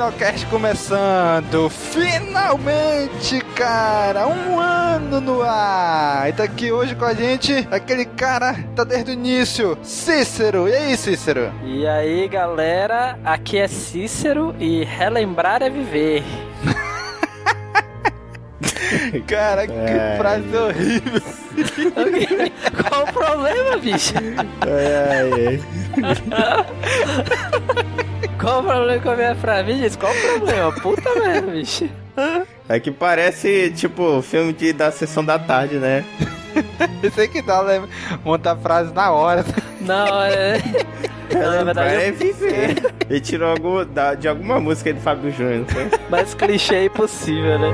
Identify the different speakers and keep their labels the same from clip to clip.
Speaker 1: Mais Caminocast começando! Finalmente, cara! Um ano no ar! E tá aqui hoje com a gente aquele cara que tá desde o início, Cícero! E aí, Cícero?
Speaker 2: E aí, galera, aqui é Cícero e relembrar é viver.
Speaker 1: Cara, que
Speaker 3: É.
Speaker 1: frase horrível!
Speaker 2: Qual o problema, bicho?
Speaker 3: Ai, ai,
Speaker 2: Qual o problema com a minha frase? Me diz, qual o problema? Puta merda, bicho.
Speaker 3: É que parece, tipo, filme de, da sessão da tarde, né?
Speaker 1: Isso aí que dá, né? Montar frase na hora.
Speaker 2: Não, é. Não, verdade,
Speaker 3: é
Speaker 2: eu-
Speaker 3: viver. Ele tirou algum, da- de alguma música de Fábio Júnior, foi?
Speaker 2: mais clichê impossível, né?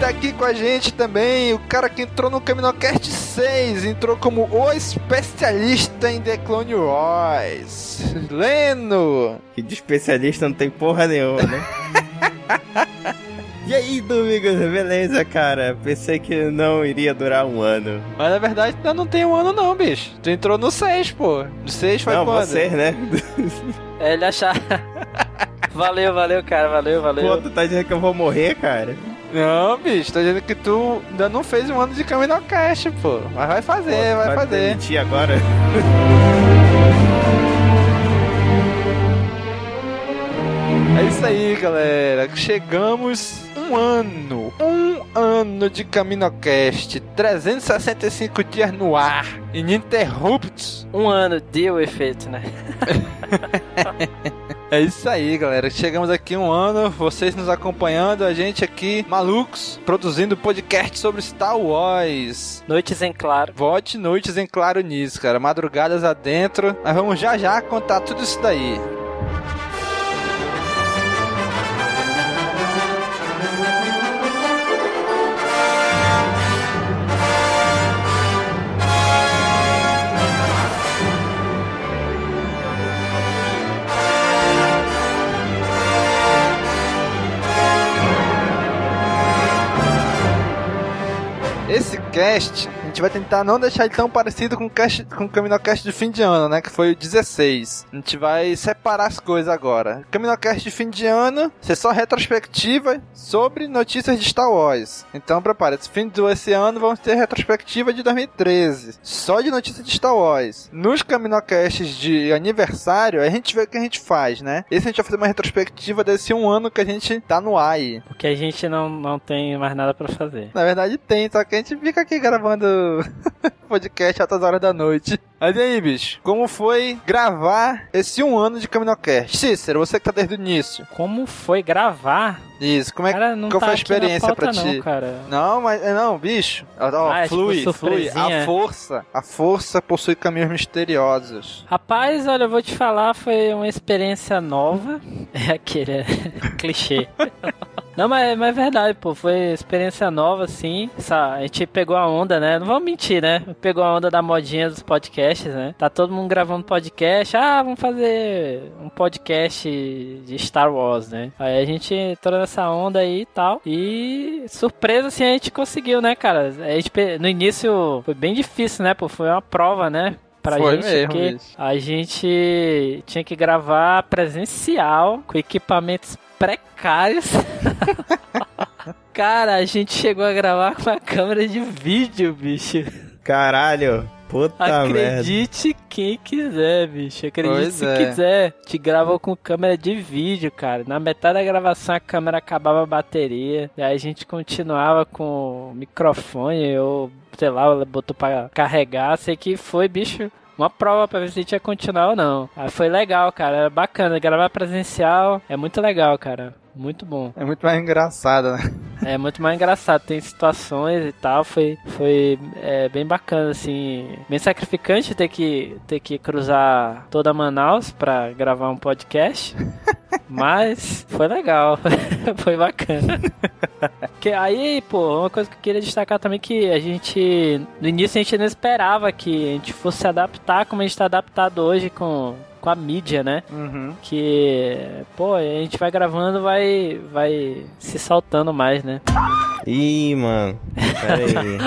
Speaker 1: Tá aqui com a gente também o cara que entrou no Caminocast 6, entrou como o especialista em The Clone Wars. Leno!
Speaker 3: Que de especialista não tem porra nenhuma, né? E aí, Domingos, beleza, cara? Pensei que não iria durar um ano.
Speaker 1: Mas na verdade ainda não tem um ano não, bicho. Tu entrou no 6, pô. No 6 foi
Speaker 3: não,
Speaker 1: quando?
Speaker 3: você, né?
Speaker 2: É ele achar. Valeu, valeu, cara, valeu,
Speaker 3: Pô,
Speaker 2: valeu.
Speaker 3: tu tá dizendo que eu vou morrer, cara?
Speaker 1: Não, bicho, tô dizendo que tu ainda não fez um ano de Caminocast, pô. Mas vai fazer,
Speaker 3: Pô,
Speaker 1: vai
Speaker 3: me
Speaker 1: fazer.
Speaker 3: demitir agora?
Speaker 1: É isso aí, galera. Chegamos um ano. Um ano de CaminoCast. 365 dias no ar. Ininterruptos.
Speaker 2: Um ano deu efeito, né?
Speaker 1: É isso aí, galera. Chegamos aqui um ano. Vocês nos acompanhando. A gente aqui, malucos, produzindo podcast sobre Star Wars.
Speaker 2: Noites em claro.
Speaker 1: Vote noites em claro nisso, cara. Madrugadas adentro. Nós vamos já já contar tudo isso daí. Esse cast, a gente vai tentar não deixar ele tão parecido com o, cast, com o Caminocast de fim de ano, né? Que foi o 16. A gente vai separar as coisas agora. Caminocast de fim de ano, ser só retrospectiva sobre notícias de Star Wars. Então prepare-se, fim desse ano vamos ter retrospectiva de 2013. Só de notícias de Star Wars. Nos Caminocasts de aniversário, a gente vê o que a gente faz, né? Esse a gente vai fazer uma retrospectiva desse um ano que a gente tá no aí.
Speaker 2: Porque a gente não, não tem mais nada pra fazer.
Speaker 1: Na verdade tem, só que a gente fica aqui gravando podcast altas horas da noite. Mas e aí, bicho? Como foi gravar esse um ano de Caminocast? Cícero, você que tá desde o início.
Speaker 2: Como foi gravar?
Speaker 1: Isso, como é que.
Speaker 2: Cara, não
Speaker 1: qual
Speaker 2: tá
Speaker 1: foi a experiência pra
Speaker 2: não,
Speaker 1: ti?
Speaker 2: cara.
Speaker 1: Não, mas não, bicho. Ó,
Speaker 2: Ah, é tipo
Speaker 1: flui, flui. A força, a força possui caminhos misteriosos.
Speaker 2: Rapaz, olha, eu vou te falar, foi uma experiência nova. É aquele é, clichê. Não, mas, mas é verdade, pô. Foi experiência nova, sim. Essa, a gente pegou a onda, né? Não vamos mentir, né? Pegou a onda da modinha dos podcasts, né? Tá todo mundo gravando podcast. Ah, vamos fazer um podcast de Star Wars, né? Aí a gente entrou nessa onda aí e tal. E surpresa, assim, a gente conseguiu, né, cara? A gente, no início foi bem difícil, né? Pô, foi uma prova, né? Pra
Speaker 1: Foi
Speaker 2: gente,
Speaker 1: mesmo,
Speaker 2: porque
Speaker 1: bicho.
Speaker 2: a gente tinha que gravar presencial com equipamentos precários. Cara, a gente chegou a gravar com a câmera de vídeo, bicho.
Speaker 3: Caralho, puta merda.
Speaker 2: Acredite quem quiser, bicho. Acredite
Speaker 1: Pois
Speaker 2: se
Speaker 1: é.
Speaker 2: quiser. Te grava com câmera de vídeo, cara. Na metade da gravação a câmera acabava a bateria. E aí a gente continuava com o microfone ou, sei lá, botou pra carregar. Sei que foi, bicho. Uma prova pra ver se a gente ia continuar ou não. Ah, foi legal, cara. Era bacana. Gravar presencial é muito legal, cara. Muito bom.
Speaker 1: É muito mais engraçado, né?
Speaker 2: É muito mais engraçado, tem situações e tal, foi, foi é, bem bacana, assim, bem sacrificante ter que, ter que cruzar toda Manaus pra gravar um podcast, Mas foi legal, foi bacana. que aí, pô, uma coisa que eu queria destacar também que a gente no início a gente não esperava que a gente fosse adaptar como a gente está adaptado hoje com com a mídia, né?
Speaker 1: Uhum.
Speaker 2: Que, pô, a gente vai gravando, vai, vai se saltando mais, né?
Speaker 3: Ih, mano. Pera aí.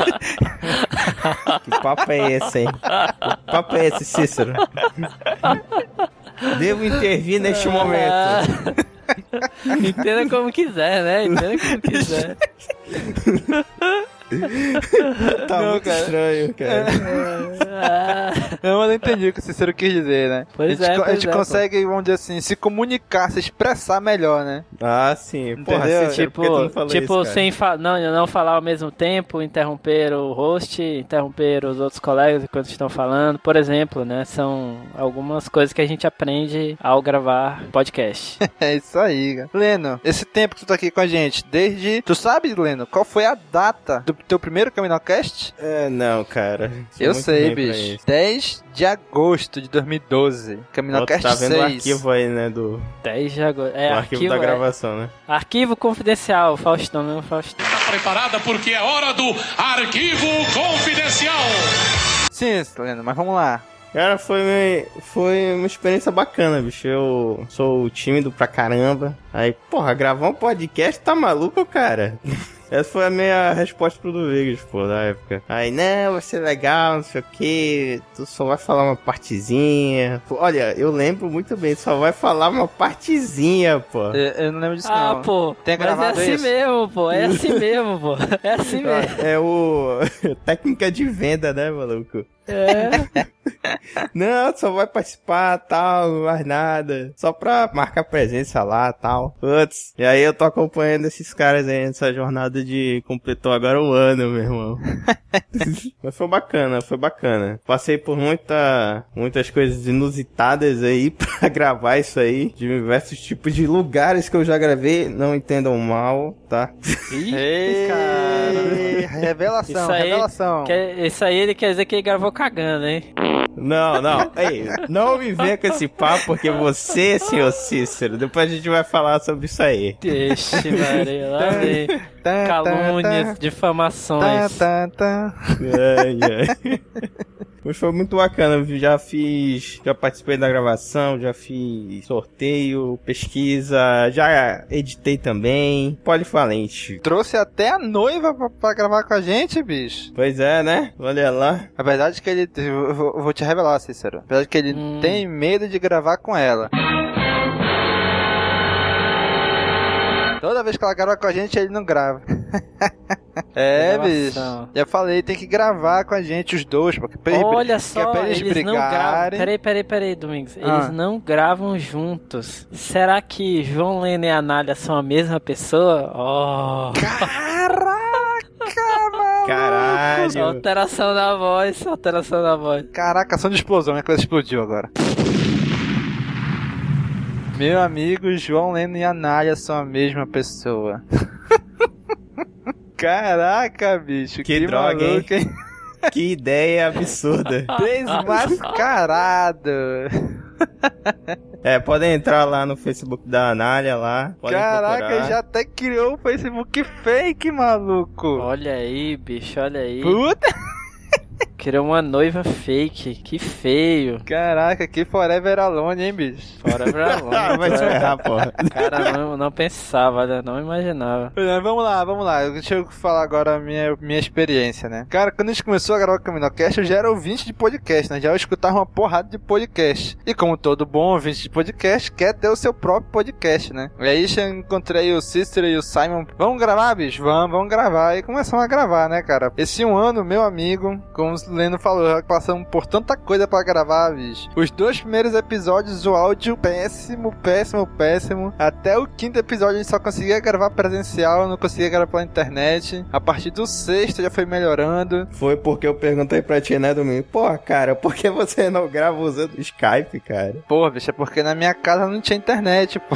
Speaker 3: que papo é esse, hein? Que papo é esse, Cícero? Devo intervir neste momento.
Speaker 2: Entenda como quiser, né? Entenda como quiser.
Speaker 3: tá
Speaker 1: Não,
Speaker 3: muito
Speaker 1: cara.
Speaker 3: estranho, cara.
Speaker 1: Eu não entendi o que o Cícero quis dizer, né?
Speaker 2: Pois
Speaker 1: a gente,
Speaker 2: é,
Speaker 1: a gente
Speaker 2: é, pô.
Speaker 1: consegue, vamos dizer assim, se comunicar, se expressar melhor, né?
Speaker 3: Ah, sim. Porra,
Speaker 1: Entendeu?
Speaker 3: Cícero, por que tu não
Speaker 2: tipo,
Speaker 3: falou
Speaker 2: tipo
Speaker 3: isso,
Speaker 2: sem fa não, não falar ao mesmo tempo, interromper o host, interromper os outros colegas enquanto estão falando, por exemplo, né? São algumas coisas que a gente aprende ao gravar podcast.
Speaker 1: É isso aí, cara. Leno, esse tempo que tu tá aqui com a gente, desde. Tu sabe, Leno, qual foi a data do teu primeiro Caminocast?
Speaker 3: É, não, cara. Sou
Speaker 1: Eu sei, bicho.
Speaker 3: isso.
Speaker 1: 10 de agosto de 2012.
Speaker 3: Ó, tu
Speaker 1: Caminocast
Speaker 3: tá vendo o
Speaker 1: 6.
Speaker 3: arquivo aí, né? Do,
Speaker 2: 10 de agosto. É,
Speaker 3: o
Speaker 2: arquivo,
Speaker 3: arquivo da
Speaker 2: é-
Speaker 3: gravação, né?
Speaker 2: arquivo confidencial, Faustão, não Faustão.
Speaker 4: Está preparada porque é hora do Arquivo Confidencial.
Speaker 1: Sim, Leno, mas vamos lá.
Speaker 3: Cara, foi, foi uma experiência bacana, bicho. Eu sou tímido pra caramba. Aí, porra, gravar um podcast tá maluco, cara? Essa foi a minha resposta pro do Vegas, pô, na época. Aí, não, vai ser legal, não sei o que. Tu só vai falar uma partezinha. Pô, olha, eu lembro muito bem, só vai falar uma partezinha, pô.
Speaker 1: Eu, eu não lembro disso,
Speaker 2: Ah,
Speaker 1: não.
Speaker 2: pô,
Speaker 1: Tem
Speaker 2: mas é
Speaker 1: gravado
Speaker 2: assim
Speaker 1: isso?
Speaker 2: mesmo, pô, é assim mesmo, pô, é assim mesmo.
Speaker 3: É o. Técnica de venda, né, maluco?
Speaker 2: É.
Speaker 3: Não, só vai participar, tal, mais nada. Só pra marcar presença lá, tal. Putz. E aí eu tô acompanhando esses caras aí nessa jornada de... Completou agora um ano, meu irmão. Mas foi bacana, foi bacana. Passei por muita, muitas coisas inusitadas aí pra gravar isso aí. De diversos tipos de lugares que eu já gravei. Não entendam mal, tá?
Speaker 1: Ei,
Speaker 2: cara.
Speaker 1: Revelação,
Speaker 2: Isso aí,
Speaker 1: revelação.
Speaker 2: quer- isso aí ele quer dizer que ele gravou cagando, hein?
Speaker 3: Não, não. Ei, não me venha com esse papo, porque você, senhor Cícero, depois a gente vai falar sobre isso aí.
Speaker 2: Deixe, Maria, lá vem.
Speaker 1: Tá,
Speaker 2: Calúnias,
Speaker 1: Tá,
Speaker 2: difamações.
Speaker 1: tá, tá.
Speaker 3: Ai, ai. Mas foi muito bacana, já fiz, já participei da gravação, já fiz sorteio, pesquisa, já editei também, polivalente.
Speaker 1: Trouxe até a noiva pra, pra gravar com a gente, bicho.
Speaker 3: Pois é, né? Olha lá.
Speaker 1: A verdade é que ele. Eu vou, vou te revelar, Cícero. A verdade é que ele
Speaker 2: Hum.
Speaker 1: tem medo de gravar com ela. Toda vez que ela grava com a gente, ele não grava. é, bicho. Já falei, tem que gravar com a gente os dois, porque pra eles-
Speaker 2: Olha só,
Speaker 1: é pra eles,
Speaker 2: eles, não gravam. Peraí, peraí, peraí, Domingos. Eles
Speaker 1: Ah.
Speaker 2: não gravam juntos. Será que João Leno e Anália são a mesma pessoa? Oh.
Speaker 1: Caraca, mano.
Speaker 3: Caralho.
Speaker 2: Alteração da voz, alteração da voz.
Speaker 1: Caraca, ação de explosão, minha coisa explodiu agora. Meu amigo João Leno e Anália são a mesma pessoa. Caraca, bicho,
Speaker 3: Que droga, hein?
Speaker 1: maluco, hein?
Speaker 3: Que ideia absurda.
Speaker 1: Desmascarado.
Speaker 3: É, podem entrar lá no Facebook da Anália lá. Podem
Speaker 1: Caraca,
Speaker 3: procurar.
Speaker 1: já até criou o Facebook fake, maluco.
Speaker 2: Olha aí, bicho, olha aí.
Speaker 1: Puta,
Speaker 2: Criou uma noiva fake. Que feio.
Speaker 1: caraca, que Forever Alone, hein, bicho?
Speaker 2: Forever Alone.
Speaker 3: Ah, vai se ferrar, porra.
Speaker 2: Cara, não, não pensava, né? não imaginava.
Speaker 1: Vamos lá, vamos lá. Deixa eu falar agora a minha, minha experiência, né? Cara, quando a gente começou a gravar o Caminocast, eu já era ouvinte de podcast, né? Já eu escutava uma porrada de podcast. E como todo bom ouvinte de podcast, quer ter o seu próprio podcast, né? E aí eu encontrei o Cícero e o Simon. Vamos gravar, bicho? Vamos, vamos gravar. E começamos a gravar, né, cara? Esse um ano, meu amigo, como o Leno falou, passamos por tanta coisa pra gravar, bicho. Os dois primeiros episódios, o áudio péssimo, péssimo, péssimo. Até o quinto episódio a gente só conseguia gravar presencial, não conseguia gravar pela internet. A partir do sexto já foi melhorando.
Speaker 3: Foi porque eu perguntei pra ti, né, Domingo? Pô, cara, por que você não grava usando Skype, cara?
Speaker 1: Porra, bicho, é porque na minha casa não tinha internet, pô.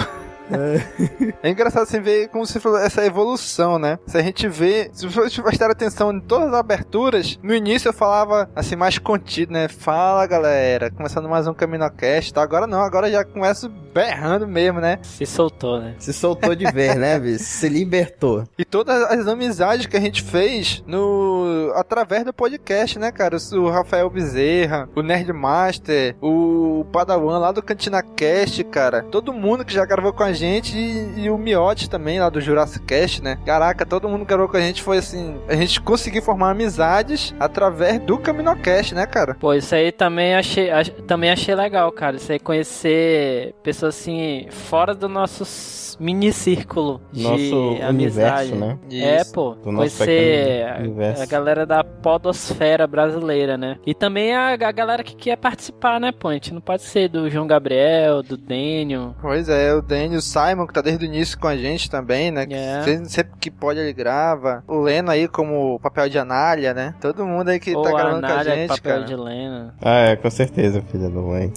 Speaker 1: É engraçado assim ver como você falou, essa evolução, né? Se a gente vê, se você prestar atenção em todas as aberturas, no início eu falava assim, mais contido, né? Fala galera, começando mais um CaminoCast, tá? Agora não, agora já começo berrando mesmo, né?
Speaker 2: Se soltou, né?
Speaker 3: Se soltou de vez, né, bicho? Se libertou.
Speaker 1: E todas as amizades que a gente fez no através do podcast, né, cara? O Rafael Bezerra, o Nerdmaster, o Padawan lá do Cantina Cast, cara. Todo mundo que já gravou com a gente e, e o Miotti também lá do Jurassic Cast, né? Caraca, todo mundo que gravou com a gente foi assim, a gente conseguiu formar amizades através do CaminoCast, né, cara?
Speaker 2: Pô, isso aí também achei, ach- também achei legal, cara. Isso aí conhecer pessoas assim, fora do nosso mini círculo de
Speaker 3: Nosso
Speaker 2: amizade.
Speaker 3: universo, né?
Speaker 2: É,
Speaker 1: Isso.
Speaker 2: pô.
Speaker 3: Do
Speaker 2: Conhecer a, a galera da podosfera brasileira, né? E também a, a galera que quer participar, né, pô? A gente não pode ser do João Gabriel, do Daniel.
Speaker 1: Pois é, o Daniel, o Simon, que tá desde o início com a gente também, né? Que
Speaker 2: É.
Speaker 1: sempre, sempre que pode ele grava. O Leno aí como papel de anália, né? Todo mundo aí que
Speaker 2: Ou
Speaker 1: tá gravando com a
Speaker 2: Anália,
Speaker 1: gente,
Speaker 2: papel
Speaker 1: cara.
Speaker 2: de Lena.
Speaker 3: Ah, é, com certeza, filha da mãe.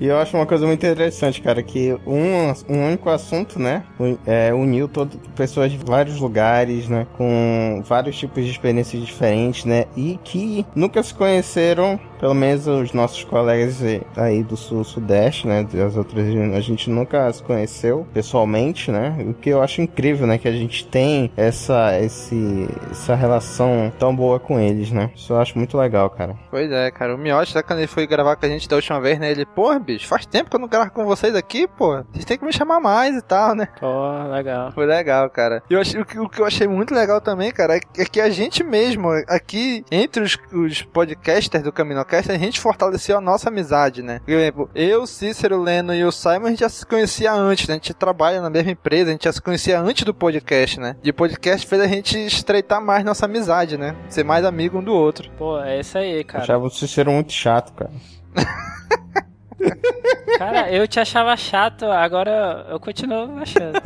Speaker 3: E eu acho uma coisa muito interessante, cara, que um, um único assunto, né, é, uniu todo, pessoas de vários lugares, né, com vários tipos de experiências diferentes, né, e que nunca se conheceram, pelo menos os nossos colegas aí do sul-sudeste, né, das outras a gente nunca se conheceu pessoalmente, né, o que eu acho incrível, né, que a gente tem essa, esse, essa relação tão boa com eles, né, isso eu acho muito legal, cara.
Speaker 1: Pois é, cara. O Miotti, né, quando ele foi gravar com a gente da última vez, né? Ele, pô, bicho, faz tempo que eu não gravo com vocês aqui, pô. Vocês têm que me chamar mais e tal, né?
Speaker 2: Pô, legal.
Speaker 1: Foi legal, cara. E eu achei, o, que, o que eu achei muito legal também, cara, é que- é a gente mesmo, aqui, entre os, os podcasters do CaminoCast, a gente fortaleceu a nossa amizade, né? Por exemplo, eu, Cícero, Leno e o Simon, a gente já se conhecia antes, né? A gente trabalha na mesma empresa, a gente já se conhecia antes do podcast, né? E o podcast fez a gente estreitar mais nossa amizade, né? Ser mais amigo um do outro.
Speaker 2: Pô, é isso aí,
Speaker 3: Eu
Speaker 2: cara.
Speaker 3: achava o Cícero muito chato, cara.
Speaker 2: Cara, eu te achava chato, agora eu continuo achando.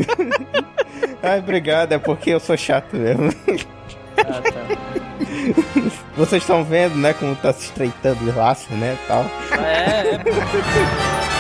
Speaker 3: Ai, obrigado, é porque eu sou chato mesmo.
Speaker 2: Ah, tá.
Speaker 3: Vocês estão vendo, né, como tá se estreitando o laço, né, tal.
Speaker 2: É, é.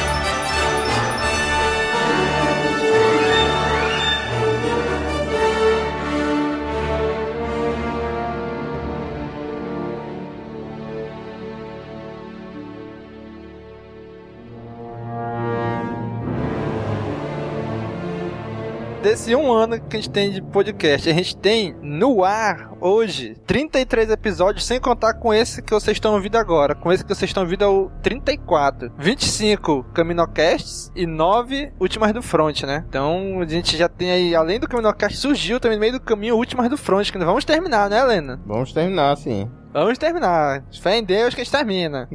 Speaker 1: Desse um ano que a gente tem de podcast, a gente tem no ar hoje 33 episódios, sem contar com esse que vocês estão ouvindo agora. Com esse que vocês estão ouvindo é o 34. 25 Caminocasts e 9 Últimas do Front, né? Então a gente já tem aí, além do Caminocast, surgiu também no meio do caminho Últimas do Front, que nós vamos terminar, né, Helena?
Speaker 3: Vamos terminar, sim.
Speaker 1: Vamos terminar. Fé em Deus que a gente termina.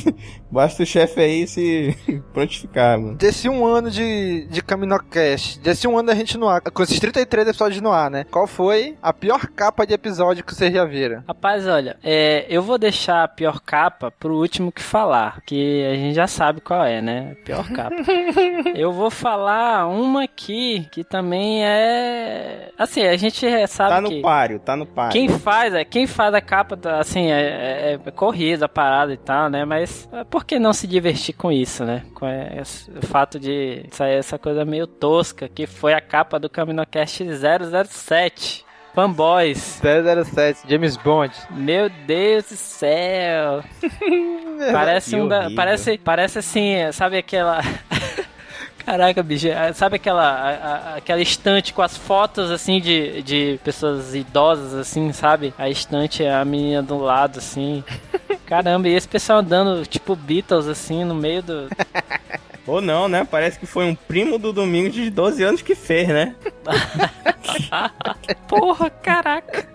Speaker 3: Basta o chefe aí se prontificar, mano.
Speaker 1: Desse um ano de, de Caminocast, desse um ano da gente no ar, com esses 33 episódios no ar, né? Qual foi a pior capa de episódio que vocês já viram?
Speaker 2: Rapaz, olha, é, eu vou deixar a pior capa pro último que falar, que a gente já sabe qual é, né? A pior capa. eu vou falar uma aqui que também é. Assim, a gente sabe
Speaker 3: Tá no
Speaker 2: que.
Speaker 3: páreo, tá no páreo.
Speaker 2: Quem faz, é, quem faz a capa, tá, assim, é, é, é corrida, parada e tal, né? Mas é, por que não se divertir com isso, né? Com esse- o fato de sair essa coisa meio tosca, que foi a capa do CaminoCast 007. Fanboys.
Speaker 1: 007, James Bond.
Speaker 2: Meu Deus do céu. Parece um da, parece, parece assim, sabe aquela Caraca, bicho, é, sabe aquela a- a- aquela estante com as fotos assim de, de pessoas idosas assim, sabe? A estante é a menina do lado assim. Caramba, e esse pessoal andando tipo Beatles assim no meio do
Speaker 3: Ou não, né? Parece que foi um primo do Domingos de 12 anos que fez, né?
Speaker 2: Porra, caraca.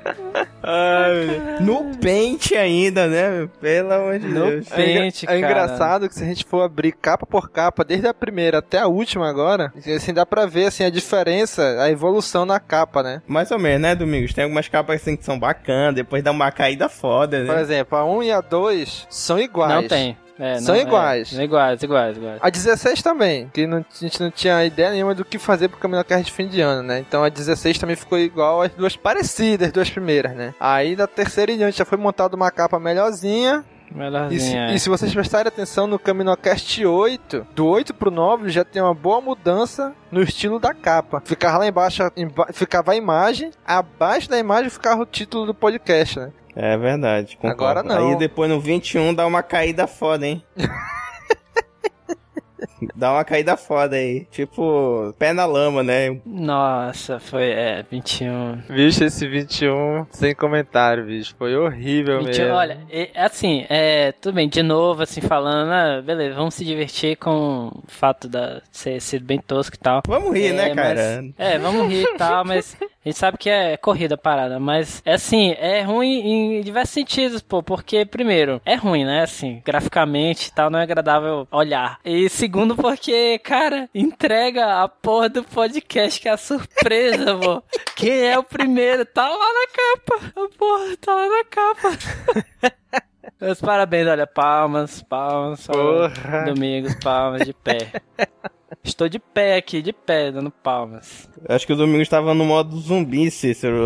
Speaker 3: No pente ainda, né? Pelo amor de
Speaker 2: No
Speaker 3: Deus.
Speaker 2: pente.
Speaker 1: É, é
Speaker 2: cara.
Speaker 1: engraçado que se a gente for abrir capa por capa, desde a primeira até a última agora, assim, dá pra ver assim, a diferença, a evolução na capa, né?
Speaker 3: Mais ou menos, né, Domingos? Tem algumas capas assim que são bacanas, depois dá uma caída foda,
Speaker 1: Por
Speaker 3: né?
Speaker 1: exemplo, a 1 e a 2 são iguais.
Speaker 2: Não tem. É,
Speaker 1: São
Speaker 2: não- é,
Speaker 1: iguais.
Speaker 2: iguais, iguais, iguais.
Speaker 1: A 16 também, que não- a gente não tinha ideia nenhuma do que fazer pro Caminocast de fim de ano, né? Então a 16 também ficou igual às duas parecidas, as duas primeiras, né? Aí da terceira em diante já foi montada uma capa melhorzinha, E se,
Speaker 2: é.
Speaker 1: e se vocês prestarem atenção no Caminocast 8, do 8 pro 9 já tem uma boa mudança no estilo da capa. Ficava lá embaixo, emba- ficava a imagem, abaixo da imagem ficava o título do podcast, né?
Speaker 3: É verdade. concordo.
Speaker 1: Agora não.
Speaker 3: Aí depois no 21 dá uma caída foda, hein? dá uma caída foda aí. Tipo, pé na lama, né?
Speaker 2: Nossa, foi, é, 21.
Speaker 1: Bicho, esse 21, sem comentário, bicho. Foi horrível
Speaker 2: 21
Speaker 1: mesmo.
Speaker 2: olha, é, assim, é, tudo bem, de novo, assim, falando, ah, beleza, vamos se divertir com o fato da ser, ser bem tosco e tal.
Speaker 3: Vamos rir,
Speaker 2: É,
Speaker 3: né, cara?
Speaker 2: mas- é, vamos rir e tal, mas a gente sabe que é corrida a parada, mas é assim, é ruim em diversos sentidos, pô, porque primeiro, é ruim, né, assim, graficamente e tal, não é agradável olhar. E segundo, porque, cara, entrega a porra do podcast, que é a surpresa, pô. Quem é o primeiro? Tá lá na capa. A porra, tá lá na capa. Meus parabéns, olha, palmas, palmas.
Speaker 1: Porra.
Speaker 2: Domingos, palmas de pé. Estou de pé aqui, de pé, dando palmas.
Speaker 3: Acho que o Domingos tava no modo zumbi, Cícero,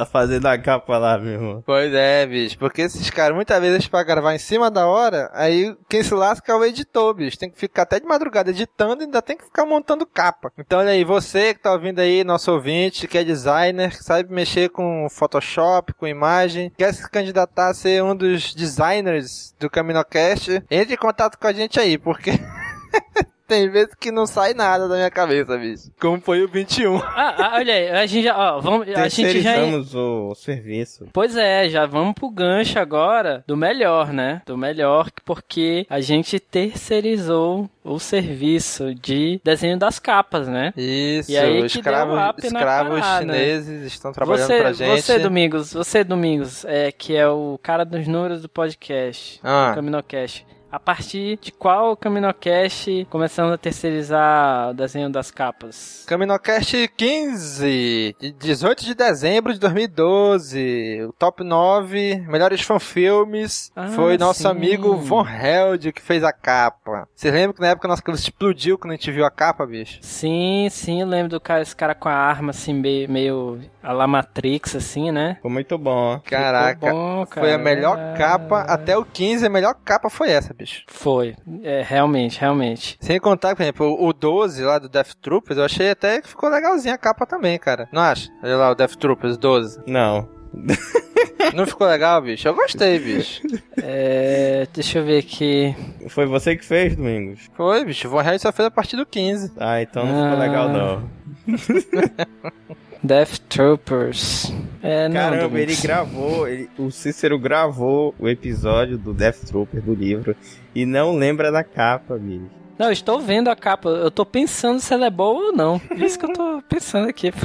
Speaker 3: a fazer da capa lá, meu irmão.
Speaker 1: Pois é, bicho. Porque esses caras, muitas vezes, pra gravar em cima da hora, aí quem se lasca é o editor, bicho. Tem que ficar até de madrugada editando e ainda tem que ficar montando capa. Então, olha aí, você que tá ouvindo aí, nosso ouvinte, que é designer, que sabe mexer com Photoshop, com imagem, quer se candidatar a ser um dos designers do CaminoCast, entre em contato com a gente aí, porque... Tem vezes que não sai nada da minha cabeça, bicho. Como foi o 21.
Speaker 2: Ah, ah, olha aí, a gente já, ó, vamos, a gente já...
Speaker 3: Terceirizamos o serviço.
Speaker 2: Pois é, já vamos pro gancho agora do melhor, né? Do melhor, porque a gente terceirizou o serviço de desenho das capas, né?
Speaker 1: Isso,
Speaker 2: E aí que deu
Speaker 1: escravos, escravos
Speaker 2: parada.
Speaker 1: chineses estão trabalhando
Speaker 2: Você,
Speaker 1: pra gente.
Speaker 2: você, Domingos, você, Domingos, é, que é o cara dos números do podcast,
Speaker 1: Ah.
Speaker 2: do Caminocast. A partir de qual Caminocast começamos a terceirizar o desenho das capas?
Speaker 1: Caminocast 15, de 18 de dezembro de 2012. O top 9 melhores fanfilmes
Speaker 2: Ah,
Speaker 1: foi nosso
Speaker 2: sim.
Speaker 1: amigo Von Held que fez a capa. Você lembra que na época nossa cabeça explodiu quando a gente viu a capa, bicho?
Speaker 2: Sim, sim, eu lembro do cara, esse cara com a arma assim, meio, meio a la Matrix, assim, né?
Speaker 3: Ficou muito bom.
Speaker 1: Caraca,
Speaker 2: bom,
Speaker 1: foi a
Speaker 2: cara.
Speaker 1: melhor capa, até o 15 a melhor capa foi essa, bicho.
Speaker 2: Foi, é, realmente, realmente.
Speaker 1: Sem contar, por exemplo, o 12 lá do Death Troopers, eu achei até que ficou legalzinha a capa também, cara. Não acha? Olha lá o Death Troopers 12.
Speaker 3: Não.
Speaker 1: Não ficou legal, bicho? Eu gostei, bicho.
Speaker 2: É, deixa eu ver aqui.
Speaker 3: Foi você que fez, Domingos?
Speaker 1: Foi, bicho. O Von só fez a partir do 15.
Speaker 3: Ah, então não ficou
Speaker 2: Ah.
Speaker 3: legal, não.
Speaker 2: Death Troopers. É, não,
Speaker 3: Caramba,
Speaker 2: Domingos.
Speaker 3: ele gravou, ele- o Cícero gravou o episódio do Death Trooper do livro e não lembra da capa, bicho.
Speaker 2: Não, estou vendo a capa. Eu tô pensando se ela é boa ou não. Isso que eu tô pensando aqui.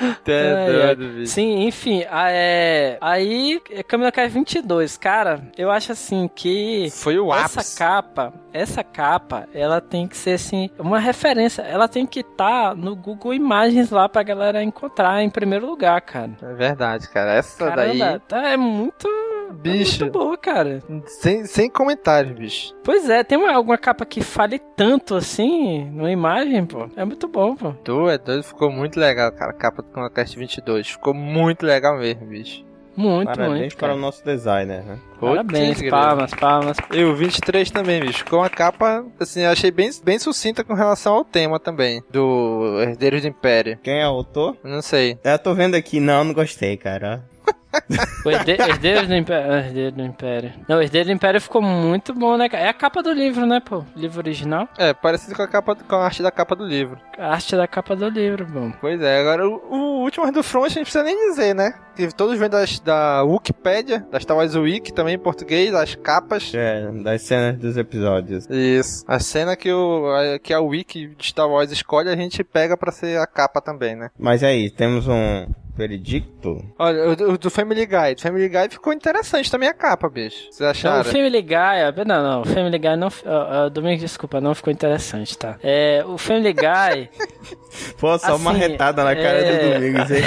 Speaker 2: ai.
Speaker 1: doido.
Speaker 2: Sim, enfim, a- é, aí, Camila Kai 22, cara, eu acho assim que
Speaker 1: Foi o
Speaker 2: essa
Speaker 1: ápice.
Speaker 2: capa, essa capa, ela tem que ser assim, uma referência, ela tem que estar no Google Imagens lá pra galera encontrar em primeiro lugar, cara.
Speaker 1: É verdade, cara. Essa
Speaker 2: Caramba, tá, é muito,
Speaker 1: Bicho.
Speaker 2: é muito boa, cara.
Speaker 1: Sem, sem comentários, bicho.
Speaker 2: Pois é, tem uma, alguma capa que fale tanto assim, numa imagem, pô, é muito bom, pô.
Speaker 1: Tu é doido, ficou muito legal, cara. A capa do Conquest 22. Ficou muito legal mesmo, bicho.
Speaker 2: Muito,
Speaker 3: Parabéns
Speaker 2: muito,
Speaker 3: para
Speaker 2: cara.
Speaker 3: o nosso designer, né?
Speaker 2: Parabéns,
Speaker 1: Putz,
Speaker 2: palmas, palmas.
Speaker 1: E o 23 também, bicho. Ficou uma capa, assim, eu achei bem, bem sucinta com relação ao tema também. Do Herdeiros do Império.
Speaker 3: Quem é o autor?
Speaker 1: Não sei.
Speaker 3: Eu tô vendo aqui, não, não gostei, cara.
Speaker 2: O Herde- Herdeiros do Império. Herdeiro do Império. Não, o Herdeiro do Império ficou muito bom, né? É a capa do livro, né, pô? Livro original.
Speaker 1: É, parecido com a, capa, com a arte da capa do livro.
Speaker 2: A arte da capa do livro, bom.
Speaker 1: Pois é, agora o, o último do Front a gente precisa nem dizer, né? Que todos vêm das, da Wikipedia, da Star Wars Wiki, também em português, as capas.
Speaker 3: É, das cenas dos episódios.
Speaker 1: Isso. A cena que, o, a, que a Wiki de Star Wars escolhe, a gente pega pra ser a capa também, né?
Speaker 3: Mas aí, temos um veredicto?
Speaker 1: Olha, o, do- o do Family Guy. Do Family Guy ficou interessante também a capa, bicho. Vocês
Speaker 2: Não, o
Speaker 1: acharam?
Speaker 2: Family Guy, não, não, o Family Guy não, uh, uh, Domingo, desculpa, não ficou interessante, tá? É, o Family Guy,
Speaker 3: Pô, só uma
Speaker 2: Assim,
Speaker 3: retada na cara
Speaker 2: é-
Speaker 3: do Domingos, hein?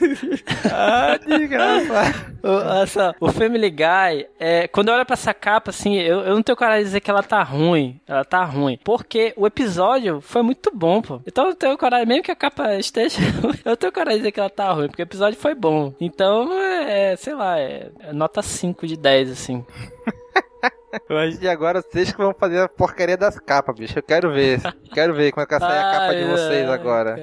Speaker 1: ah, de graça.
Speaker 2: O, olha só, o Family Guy, é, quando eu olho pra essa capa, assim, eu, eu não tenho coragem de dizer que ela tá ruim. Ela tá ruim. Porque o episódio foi muito bom, pô. Então eu tenho coragem, mesmo que a capa esteja ruim, eu tenho coragem de dizer que ela tá ruim, porque o episódio foi bom. Então, é, sei lá, é, é nota 5 de 10, assim.
Speaker 1: Mas, e agora vocês que vão fazer a porcaria das capas, bicho. Eu quero ver. quero ver como é que vai sair a capa de vocês agora.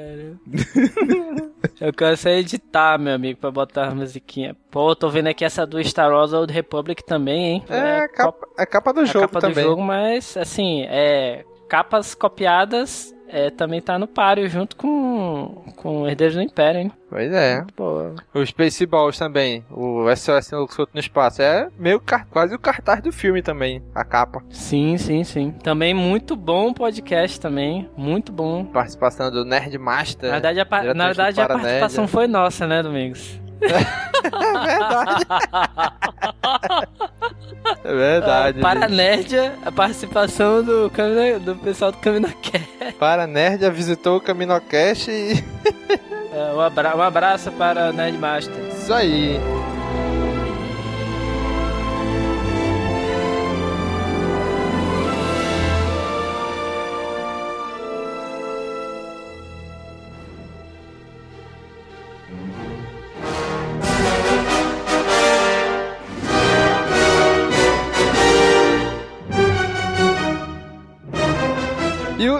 Speaker 2: Eu quero só editar, meu amigo, pra botar a musiquinha. Pô, tô vendo aqui essa do Star Wars Old Republic também, hein?
Speaker 1: É, a capa, a capa do
Speaker 2: a
Speaker 1: jogo
Speaker 2: capa
Speaker 1: também.
Speaker 2: do jogo, mas assim, é capas copiadas é, também tá no páreo junto com com Herdeiros do Império, hein?
Speaker 1: Pois é.
Speaker 2: Muito boa.
Speaker 1: O Spaceballs também. O SOS Solto no Espaço. É meio quase o cartaz do filme também. A capa.
Speaker 2: Sim, sim, sim. Também muito bom podcast também, muito bom.
Speaker 1: Participação do Nerd Master.
Speaker 2: Na verdade, a, na verdade, a participação foi nossa, né, Domingos?
Speaker 1: É verdade. É verdade.
Speaker 2: Para a
Speaker 1: bicho.
Speaker 2: Nerdia, a participação do, Camino- do pessoal do Caminocast.
Speaker 1: Para Nerd já visitou o Caminocast e.
Speaker 2: É, um, abra- um abraço para o Nerdmaster.
Speaker 1: Isso aí.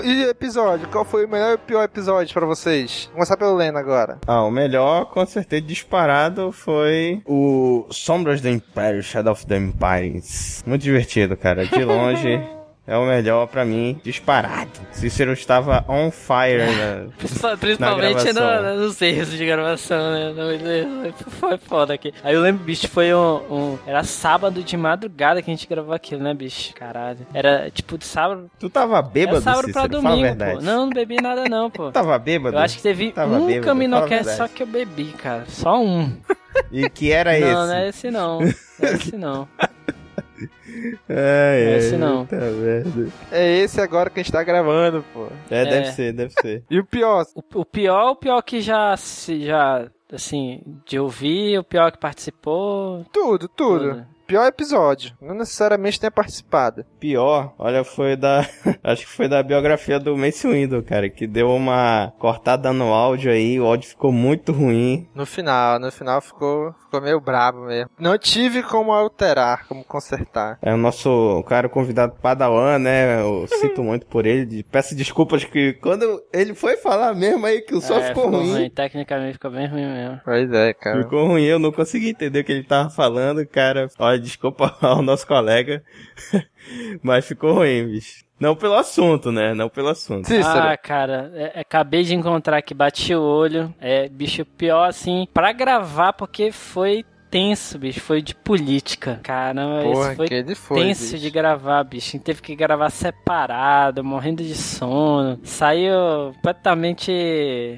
Speaker 1: E episódio? Qual foi o melhor e o pior episódio pra vocês? Vou começar pelo Leno agora.
Speaker 3: Ah, o melhor, com certeza, disparado foi o Sombras do Império, Shadow of the Empires. Muito divertido, cara. De longe, é o melhor pra mim, disparado. Cícero estava on fire?
Speaker 2: Principal- Principalmente
Speaker 3: gravação.
Speaker 2: no- nos erros de gravação, né? No- Foi foda aqui. Aí eu lembro, bicho, foi um, um- Era sábado de madrugada que a gente gravou aquilo, né, bicho? Caralho. Era tipo de sábado.
Speaker 3: Tu tava
Speaker 2: Era
Speaker 3: bêbado,
Speaker 2: sábado pra
Speaker 3: Cícero? Fala a
Speaker 2: domingo, pô. Não, não bebi nada, não, pô.
Speaker 3: Tu tava bêbado?
Speaker 2: Eu acho que teve
Speaker 3: Tava
Speaker 2: um
Speaker 3: bêbado,
Speaker 2: Caminocast só que eu bebi, cara. Só um.
Speaker 3: E que era
Speaker 2: não,
Speaker 3: esse?
Speaker 2: não é esse não. Não é esse não.
Speaker 3: Ai, ai,
Speaker 2: esse não.
Speaker 3: puta merda.
Speaker 1: É esse agora que a gente tá gravando, pô.
Speaker 3: É,
Speaker 2: É.
Speaker 3: deve ser, deve ser.
Speaker 1: E o pior?
Speaker 2: O, o pior, o pior que já, se- já, assim, de ouvir, o pior que participou.
Speaker 1: Tudo, tudo.
Speaker 2: tudo.
Speaker 1: Pior episódio. Não necessariamente tenha participado.
Speaker 3: Pior, olha, foi da. acho que foi da biografia do Mace Windu, cara, que deu uma cortada no áudio aí, o áudio ficou muito ruim.
Speaker 1: No final, no final ficou, ficou meio brabo mesmo. Não tive como alterar, como consertar.
Speaker 3: É o nosso cara convidado Padawan, né? Eu sinto muito por ele. Peço desculpas que quando ele foi falar mesmo aí que o som
Speaker 2: É,
Speaker 3: ficou, ruim.
Speaker 2: Tecnicamente ficou bem ruim mesmo.
Speaker 1: Pois é, cara.
Speaker 3: Ficou ruim, eu não consegui entender o que ele tava falando, cara. Olha, desculpa ao nosso colega. Mas ficou ruim, bicho. Não pelo assunto, né? Não pelo assunto.
Speaker 1: Cícero,
Speaker 2: Ah, cara, é- acabei de encontrar aqui, bati o olho. É, bicho, pior assim, pra gravar, porque foi tenso, bicho. Foi de política. Caramba,
Speaker 1: porra,
Speaker 2: isso foi
Speaker 1: que ele foi,
Speaker 2: tenso
Speaker 1: bicho.
Speaker 2: de gravar, bicho. A gente teve que gravar separado, morrendo de sono. Saiu completamente.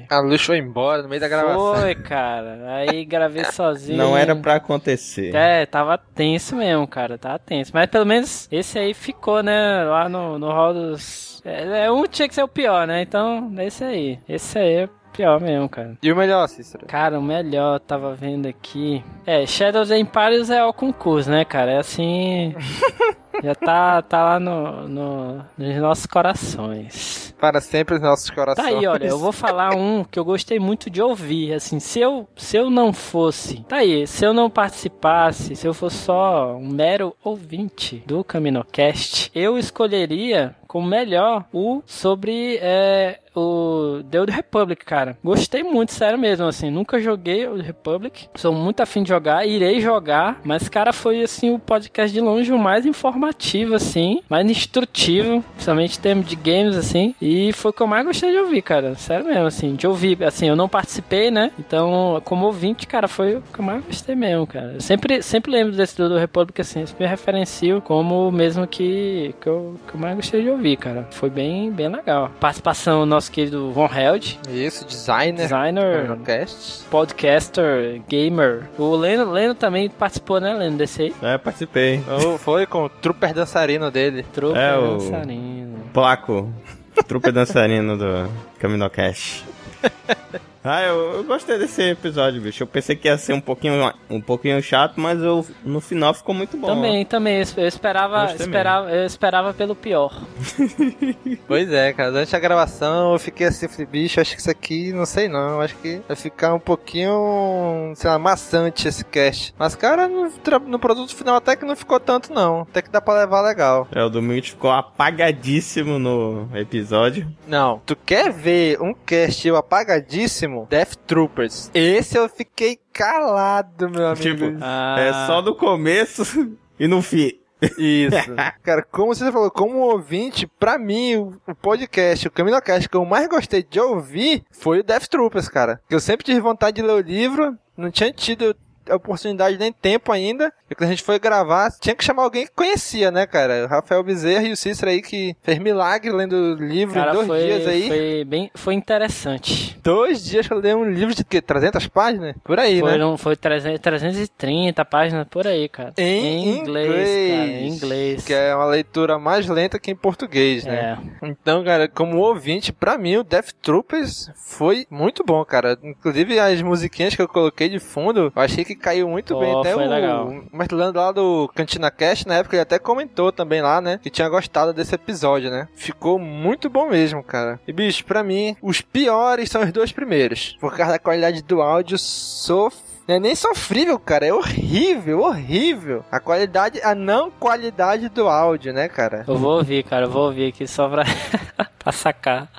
Speaker 1: A luz foi embora no meio da gravação.
Speaker 2: Foi, cara. Aí gravei sozinho.
Speaker 3: Não era pra acontecer.
Speaker 2: É, tava tenso mesmo, cara. Tava tenso. Mas pelo menos esse aí ficou, né? Lá no, no hall dos. É, é, um tinha que ser o pior, né? Então, esse aí. Esse aí é pior mesmo, cara.
Speaker 1: E o melhor, Cícero?
Speaker 2: Cara, o melhor, eu tava vendo aqui. É, Shadows Empires é o concurso, né, cara? É assim. já tá, tá lá no, no, nos nossos corações.
Speaker 1: Para sempre os nossos
Speaker 2: Tá
Speaker 1: corações.
Speaker 2: aí, olha, eu vou falar um que eu gostei muito de ouvir, assim, se eu, se eu não fosse, tá aí, se eu não participasse, se eu fosse só um mero ouvinte do CaminoCast, eu escolheria como melhor o sobre é, o The Old Republic, cara. Gostei muito, sério mesmo, assim, nunca joguei o Republic, sou muito afim de jogar, irei jogar, mas, cara, foi, assim, o podcast de longe o mais informativo, assim, mais instrutivo, principalmente em termos de games, assim, e foi o que eu mais gostei de ouvir, cara, sério mesmo, assim, de ouvir, assim, eu não participei, né, então, como ouvinte, cara, foi o que eu mais gostei mesmo, cara, eu sempre, sempre lembro desse do Republic, assim, sempre me referencio como o mesmo que, que, eu, que eu mais gostei de ouvir, cara, foi bem, bem legal. Participação do nosso querido Von Held,
Speaker 1: Isso, designer.
Speaker 2: designer,
Speaker 1: Cast.
Speaker 2: podcaster, gamer, o Leno, Leno também participou, né, Leno, desse aí,
Speaker 3: É, participei.
Speaker 1: Foi com o trooper dançarino dele.
Speaker 2: Tropa
Speaker 3: É, o-
Speaker 2: dançarino.
Speaker 3: Placo. Trupe dançarino do Caminocast. Ah, eu, eu gostei desse episódio, bicho. Eu pensei que ia ser um pouquinho, um pouquinho chato, mas eu, no final ficou muito bom.
Speaker 2: Também, também. Eu esperava,
Speaker 3: Gostei
Speaker 2: esperava, eu esperava pelo pior.
Speaker 1: Pois é, cara. Durante a gravação eu fiquei assim, falei, bicho, acho que isso aqui, não sei não. Acho que vai ficar um pouquinho, sei lá, maçante esse cast. Mas, cara, no, no produto final até que não ficou tanto, não. Até que dá pra levar legal.
Speaker 3: É, o domingo ficou apagadíssimo no episódio.
Speaker 1: Não. Tu quer ver um cast eu apagadíssimo? Death Troopers. Esse eu fiquei calado, meu amigo.
Speaker 3: Tipo,
Speaker 2: Ah,
Speaker 3: É só no começo e no fim.
Speaker 1: Isso. Cara, como você falou, como ouvinte, pra mim, o, podcast, o CaminoCast que eu mais gostei de ouvir foi o Death Troopers, cara. Que eu sempre tive vontade de ler o livro, não tinha tido oportunidade nem tempo ainda. E quando a gente foi gravar, tinha que chamar alguém que conhecia, né, cara? O Rafael Bezerra e o Cícero aí que fez milagre lendo o livro
Speaker 2: cara,
Speaker 1: em dois
Speaker 2: foi,
Speaker 1: dias aí.
Speaker 2: Foi, bem, foi interessante.
Speaker 1: Dois dias que eu li um livro de quê? 300 páginas? Por aí, né?
Speaker 2: Foram, foi 300, 330 páginas por aí, cara.
Speaker 1: Em
Speaker 2: inglês, cara. Em inglês.
Speaker 1: Que é uma leitura mais lenta que em português, né?
Speaker 2: É.
Speaker 1: Então, cara, como ouvinte, pra mim o Death Troopers foi muito bom, cara. Inclusive as musiquinhas que eu coloquei de fundo, eu achei que caiu muito
Speaker 2: Pô,
Speaker 1: bem. Até
Speaker 2: foi
Speaker 1: o
Speaker 2: legal.
Speaker 1: o lá do Cantina Cast, na época, ele até comentou também lá, né? Que tinha gostado desse episódio, né? Ficou muito bom mesmo, cara. E, bicho, pra mim, os piores são os dois primeiros. Por causa da qualidade do áudio, sof não é nem sofrível, cara. É horrível, horrível. A qualidade, a não qualidade do áudio, né, cara?
Speaker 2: Eu vou ouvir, cara, eu vou ouvir aqui só pra, pra sacar.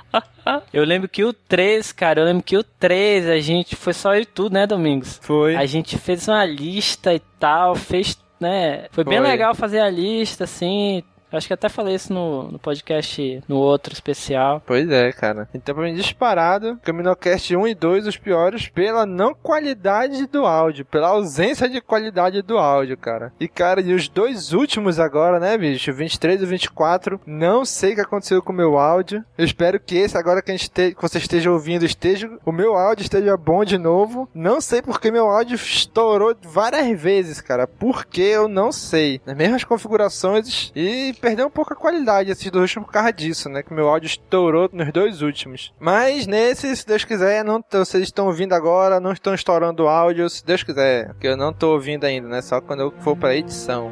Speaker 2: Eu lembro que o 3, cara, eu lembro que o 3, a gente foi só eu e tu, né, Domingos?
Speaker 1: Foi.
Speaker 2: A gente fez uma lista e tal, fez, né? Foi bem
Speaker 1: Foi.
Speaker 2: legal fazer a lista, assim. Acho que até falei isso no, no podcast, no outro especial.
Speaker 1: Pois é, cara. Então, pra mim, disparado, Caminocast 1 e 2, os piores, pela não qualidade do áudio, pela ausência de qualidade do áudio, cara. E, cara, e os dois últimos agora, né, bicho? O 23 e o 24, não sei o que aconteceu com o meu áudio. Eu espero que esse, agora que, a gente te- que você esteja ouvindo, esteja, o meu áudio esteja bom de novo. Não sei porque meu áudio estourou várias vezes, cara. Por que eu não sei. Nas mesmas configurações e perdeu um pouco a qualidade esses dois últimos por causa disso, né? Que meu áudio estourou nos dois últimos. Mas nesse, se Deus quiser, não vocês estão ouvindo agora, não estão estourando o áudio, se Deus quiser. Que eu não tô ouvindo ainda, né? Só quando eu for pra edição.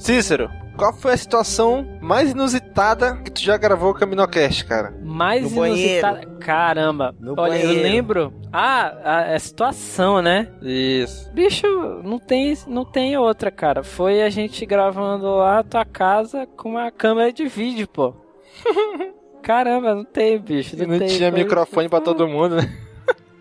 Speaker 1: Cícero, qual foi a situação mais inusitada que tu já gravou o Caminocast, cara?
Speaker 2: Mais
Speaker 3: No banheiro.
Speaker 2: inusitada. Caramba.
Speaker 3: No
Speaker 2: Olha, eu
Speaker 3: banheiro.
Speaker 2: lembro. Ah, a, a situação, né?
Speaker 1: Isso.
Speaker 2: Bicho, não tem, não tem outra, cara. Foi a gente gravando lá a tua casa com uma câmera de vídeo, pô. Caramba, não tem, bicho. Não,
Speaker 1: Não,
Speaker 2: tem,
Speaker 1: tinha microfone pra todo mundo, né?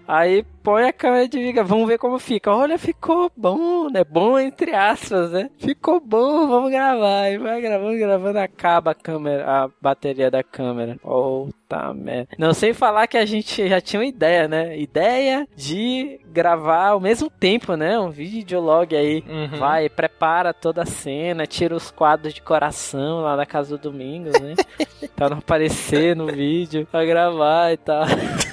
Speaker 2: Aí põe a câmera de vídeo, vamos ver como fica. Olha, ficou bom, né? Bom entre aspas, né? Ficou bom, vamos gravar. E vai gravando, gravando, acaba a câmera, a bateria da câmera. Puta merda. Não sem falar que a gente já tinha uma ideia, né? Ideia de gravar ao mesmo tempo, né? Um videolog aí.
Speaker 1: Uhum.
Speaker 2: Vai, prepara toda a cena, tira os quadros de coração lá da casa do Domingos, né? pra não aparecer no vídeo, pra gravar e tal.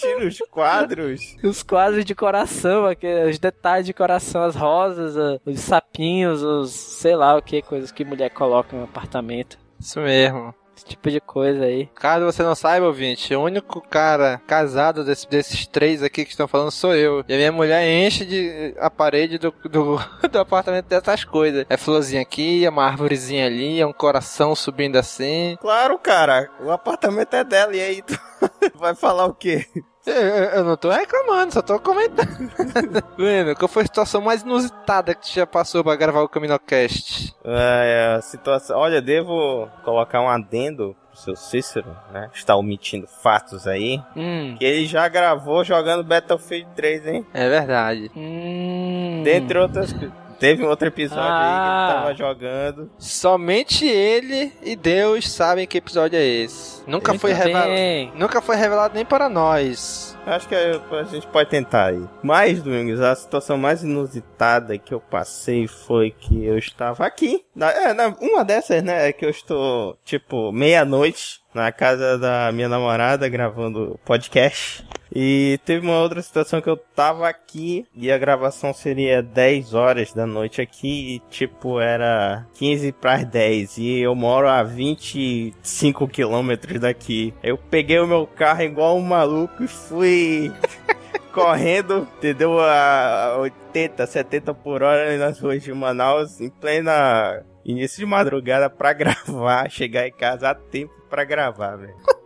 Speaker 3: Tira os quadros.
Speaker 2: Os quadros de coração, aqueles, os detalhes de coração, as rosas, os sapinhos, os sei lá o que, coisas que mulher coloca no apartamento.
Speaker 1: Isso mesmo.
Speaker 2: Esse tipo de coisa aí.
Speaker 1: Caso você não saiba, ouvinte, o único cara casado desse- desses três aqui que estão falando sou eu. E a minha mulher enche de a parede do, do, do apartamento dessas coisas. É florzinha aqui, é uma árvorezinha ali, é um coração subindo assim.
Speaker 3: Claro, cara. O apartamento é dela e aí tu vai falar o quê?
Speaker 1: Eu, não tô reclamando, só tô comentando. Lembra, qual foi a situação mais inusitada que tu já passou pra gravar o Caminocast?
Speaker 3: É, a situação. Olha, devo colocar um adendo pro seu Cícero, né? Está omitindo fatos aí.
Speaker 2: Hum.
Speaker 3: Que ele já gravou jogando Battlefield 3, hein?
Speaker 1: É verdade.
Speaker 2: Hum.
Speaker 3: Dentre outras. Teve um outro episódio aí que
Speaker 2: Ah.
Speaker 3: ele tava jogando.
Speaker 1: Somente ele e Deus sabem que episódio é esse. Nunca
Speaker 2: Muito
Speaker 1: foi revelado. Nunca foi revelado nem para nós.
Speaker 3: Acho que a a gente pode tentar aí. Mas, Domingos, a situação mais inusitada que eu passei foi que eu estava aqui. Na, é, na- uma dessas, né? É que eu estou, tipo, meia-noite na casa da minha namorada gravando podcast. E teve uma outra situação que eu tava aqui e a gravação seria 10 horas da noite aqui e tipo era 15 para 10 e eu moro a 25 quilômetros daqui. Eu peguei o meu carro igual um maluco e fui correndo, entendeu? A 80, 70 por hora nas ruas de Manaus em plena início de madrugada pra gravar, chegar em casa a tempo pra gravar, velho.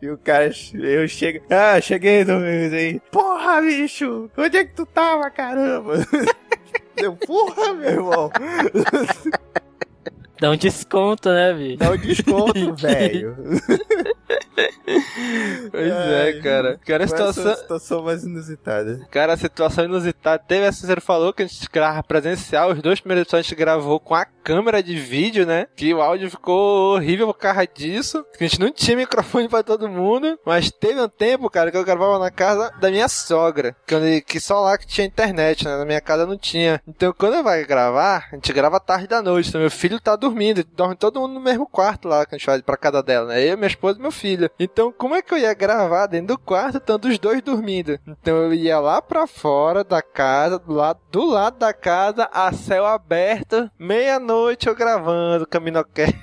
Speaker 3: E o cara, eu chego. Ah, cheguei, Domingos aí. Porra, bicho! Onde é que tu tava, caramba? Deu, porra, meu irmão!
Speaker 2: Dá um desconto, né, bicho?
Speaker 3: Dá um desconto, velho.
Speaker 1: Pois é, cara. Cara, a
Speaker 3: Qual é
Speaker 1: situação.
Speaker 3: situação mais inusitada.
Speaker 1: Cara, a situação inusitada. Teve essa, você falou que a gente grava presencial. Os dois primeiros episódios a gente gravou com a câmera de vídeo, né? Que o áudio ficou horrível por causa disso. Que a gente não tinha microfone pra todo mundo. Mas teve um tempo, cara, que eu gravava na casa da minha sogra. Que, que só lá que tinha internet, né? Na minha casa não tinha. Então quando eu vai gravar, a gente grava tarde da noite. Então meu filho tá dormindo. Dorme todo mundo no mesmo quarto lá que a gente faz pra casa dela, né? Eu, minha esposa e meu filho. Então como é que eu ia gravar dentro do quarto, estando os dois dormindo? Então eu ia lá pra fora da casa, do lado, do lado da casa, a céu aberto, meia-noite eu gravando Caminocast.